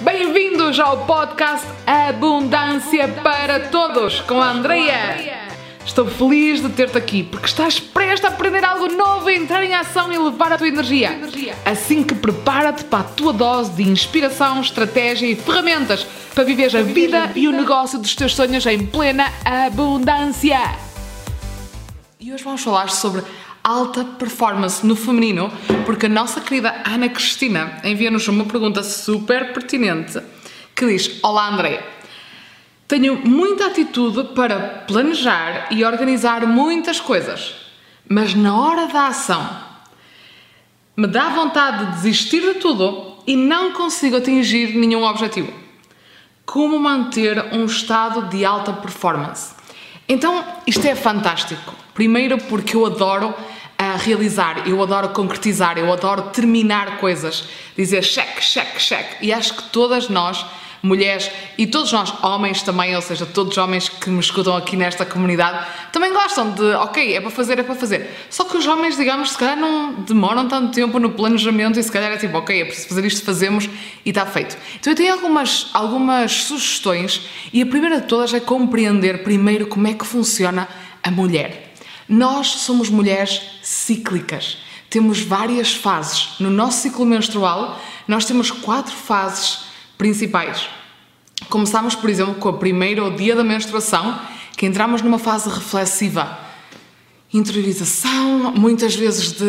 Bem-vindos ao podcast Abundância para Todos com a Andreia. Estou feliz de ter-te aqui porque estás prestes a aprender algo novo, entrar em ação e levar a tua energia. Assim que prepara-te para a tua dose de inspiração, estratégia e ferramentas para viver a vida e o negócio dos teus sonhos em plena abundância. E hoje vamos falar sobre alta performance no feminino, porque a nossa querida Ana Cristina envia-nos uma pergunta super pertinente que diz: Olá André, tenho muita atitude para planejar e organizar muitas coisas, mas na hora da ação me dá vontade de desistir de tudo e não consigo atingir nenhum objetivo. Como manter um estado de alta performance? Então, isto é fantástico. Primeiro, porque eu adoro a realizar, eu adoro concretizar, eu adoro terminar coisas, dizer cheque, cheque, cheque. E acho que todas nós, mulheres e todos nós, homens também, ou seja, todos os homens que me escutam aqui nesta comunidade, também gostam de, ok, é para fazer, é para fazer. Só que os homens, digamos, se calhar não demoram tanto tempo no planejamento e se calhar é tipo, ok, é preciso fazer isto, fazemos e está feito. Então eu tenho algumas, algumas sugestões e a primeira de todas é compreender primeiro como é que funciona a mulher. Nós somos mulheres cíclicas. Temos várias fases. No nosso ciclo menstrual, nós temos quatro fases principais. Começamos, por exemplo, com a primeira, o dia da menstruação, que entramos numa fase reflexiva. Interiorização, muitas vezes de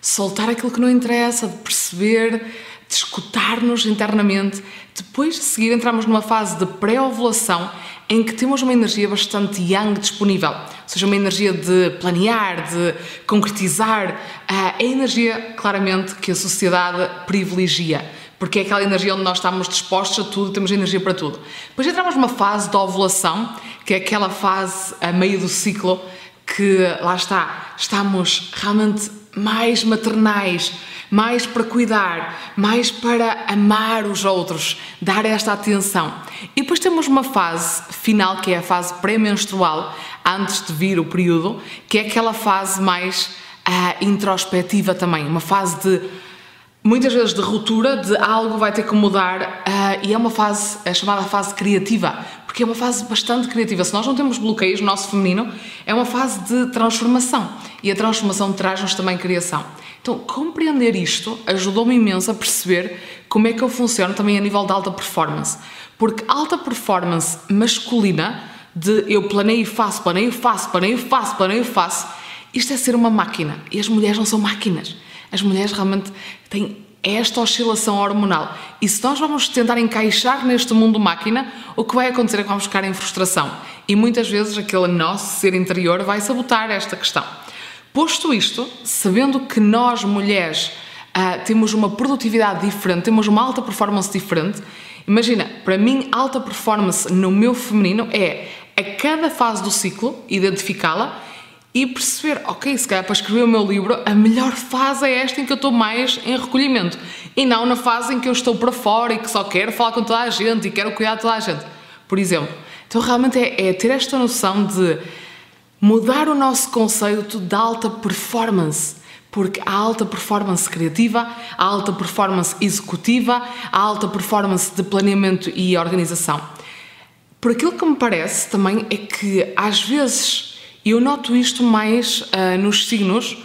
soltar aquilo que não interessa, de perceber, de escutar-nos internamente. Depois de seguir, entramos numa fase de pré-ovulação em que temos uma energia bastante yang disponível, ou seja, uma energia de planear, de concretizar, ah, a energia claramente que a sociedade privilegia, porque é aquela energia onde nós estamos dispostos a tudo, temos energia para tudo. Depois entramos numa fase de ovulação, que é aquela fase a meio do ciclo que lá está, estamos realmente mais maternais, mais para cuidar, mais para amar os outros, dar esta atenção. E depois temos uma fase final, que é a fase pré-menstrual, antes de vir o período, que é aquela fase mais uh, introspectiva também, uma fase de muitas vezes de ruptura, de algo vai ter que mudar, uh, e é uma fase, é chamada fase criativa, porque é uma fase bastante criativa. Se nós não temos bloqueios no nosso feminino, é uma fase de transformação, e a transformação traz-nos também criação. Então, compreender isto ajudou-me imenso a perceber como é que eu funciono também a nível de alta performance. Porque alta performance masculina, de eu planeio e faço, planeio e faço, planeio e faço, planeio e faço, isto é ser uma máquina. E as mulheres não são máquinas. As mulheres realmente têm esta oscilação hormonal. E se nós vamos tentar encaixar neste mundo máquina, o que vai acontecer é que vamos ficar em frustração. E muitas vezes aquele nosso ser interior vai sabotar esta questão. Posto isto, sabendo que nós mulheres uh, temos uma produtividade diferente, temos uma alta performance diferente, imagina, para mim, alta performance no meu feminino é a cada fase do ciclo identificá-la e perceber, ok, se calhar para escrever o meu livro, a melhor fase é esta em que eu estou mais em recolhimento e não na fase em que eu estou para fora e que só quero falar com toda a gente e quero cuidar de toda a gente, por exemplo. Então, realmente é, é ter esta noção de mudar o nosso conceito de alta performance. Porque a alta performance criativa, a alta performance executiva, a alta performance de planeamento e organização. Por aquilo que me parece também é que às vezes eu noto isto mais uh, nos signos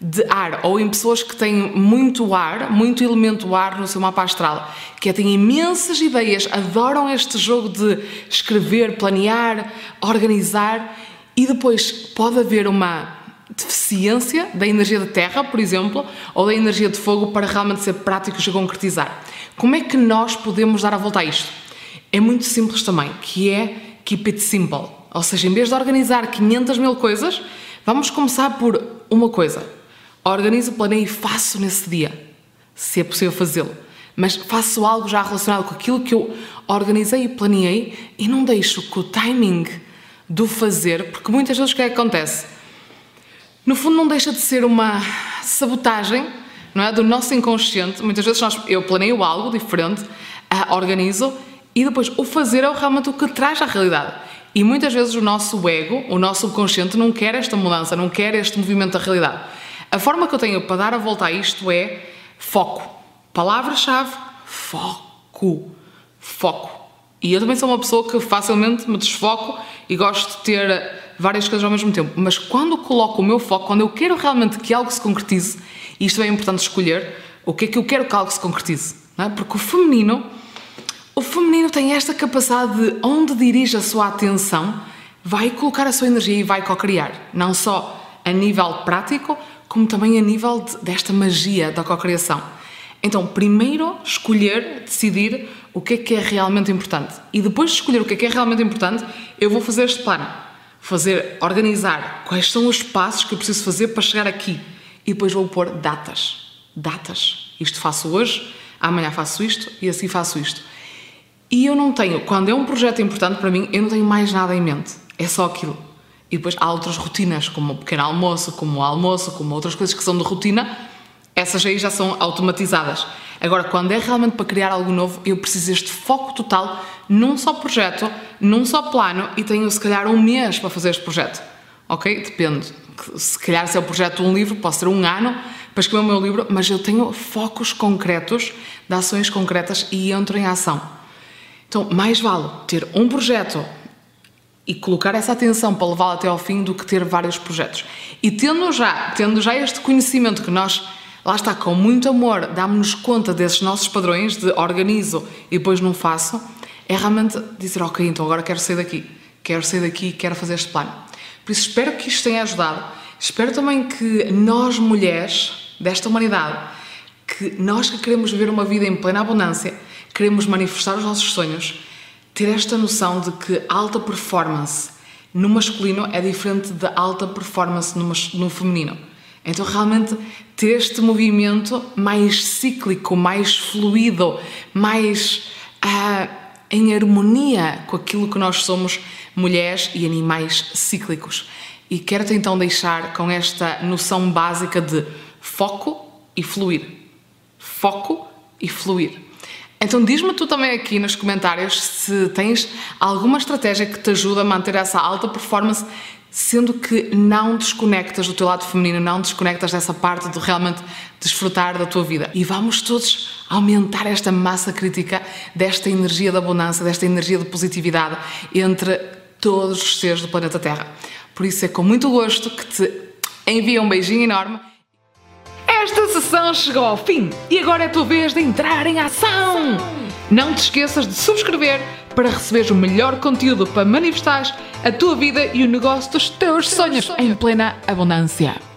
de ar ou em pessoas que têm muito ar, muito elemento ar no seu mapa astral, que é, têm imensas ideias, adoram este jogo de escrever, planear, organizar e depois pode haver uma deficiência da energia da terra, por exemplo, ou da energia de fogo para realmente ser práticos a concretizar. Como é que nós podemos dar a volta a isto? É muito simples também, que é keep it simple. Ou seja, em vez de organizar 500 mil coisas, vamos começar por uma coisa. Organizo, planeio e faço nesse dia, se é possível fazê-lo. Mas faço algo já relacionado com aquilo que eu organizei e planeei e não deixo que o timing do fazer, porque muitas vezes o que é que acontece? No fundo, não deixa de ser uma sabotagem não é? do nosso inconsciente. Muitas vezes nós, eu planeio algo diferente, uh, organizo e depois o fazer é realmente o que traz à realidade. E muitas vezes o nosso ego, o nosso subconsciente, não quer esta mudança, não quer este movimento da realidade. A forma que eu tenho para dar a volta a isto é foco. Palavra-chave: foco foco. E eu também sou uma pessoa que facilmente me desfoco e gosto de ter várias coisas ao mesmo tempo. Mas quando coloco o meu foco, quando eu quero realmente que algo se concretize, e isto é importante escolher, o que é que eu quero que algo se concretize? É? Porque o feminino, o feminino tem esta capacidade de onde dirige a sua atenção, vai colocar a sua energia e vai co-criar. Não só a nível prático, como também a nível de, desta magia da co-criação. Então, primeiro escolher, decidir o que é que é realmente importante. E depois de escolher o que é que é realmente importante, eu vou fazer este plano. Fazer, organizar quais são os passos que eu preciso fazer para chegar aqui. E depois vou pôr datas. Datas. Isto faço hoje, amanhã faço isto e assim faço isto. E eu não tenho, quando é um projeto importante para mim, eu não tenho mais nada em mente. É só aquilo. E depois há outras rotinas, como o pequeno almoço, como o almoço, como outras coisas que são de rotina, essas aí já são automatizadas. Agora, quando é realmente para criar algo novo, eu preciso deste foco total num só projeto, num só plano e tenho se calhar um mês para fazer este projeto. Ok? Depende. Se calhar se é o projeto de um livro, posso ter um ano para escrever o meu livro, mas eu tenho focos concretos, de ações concretas e entro em ação. Então, mais vale ter um projeto e colocar essa atenção para levá-lo até ao fim do que ter vários projetos. E tendo já, tendo já este conhecimento que nós lá está, com muito amor, damos-nos conta desses nossos padrões de organizo e depois não faço, é realmente dizer, ok, então agora quero sair daqui, quero sair daqui, quero fazer este plano. Por isso espero que isto tenha ajudado. Espero também que nós, mulheres desta humanidade, que nós que queremos viver uma vida em plena abundância, queremos manifestar os nossos sonhos, ter esta noção de que alta performance no masculino é diferente da alta performance no, no feminino. Então, realmente, ter este movimento mais cíclico, mais fluido, mais uh, em harmonia com aquilo que nós somos, mulheres e animais cíclicos. E quero-te então deixar com esta noção básica de foco e fluir. Foco e fluir. Então diz-me tu também aqui nos comentários se tens alguma estratégia que te ajuda a manter essa alta performance sendo que não desconectas do teu lado feminino, não desconectas dessa parte de realmente desfrutar da tua vida. E vamos todos aumentar esta massa crítica desta energia da abundância, desta energia de positividade entre todos os seres do planeta Terra. Por isso é com muito gosto que te envio um beijinho enorme. Sessão chegou ao fim e agora é a tua vez de entrar em ação! Não te esqueças de subscrever para receberes o melhor conteúdo para manifestares a tua vida e o negócio dos teus sonhos em plena abundância.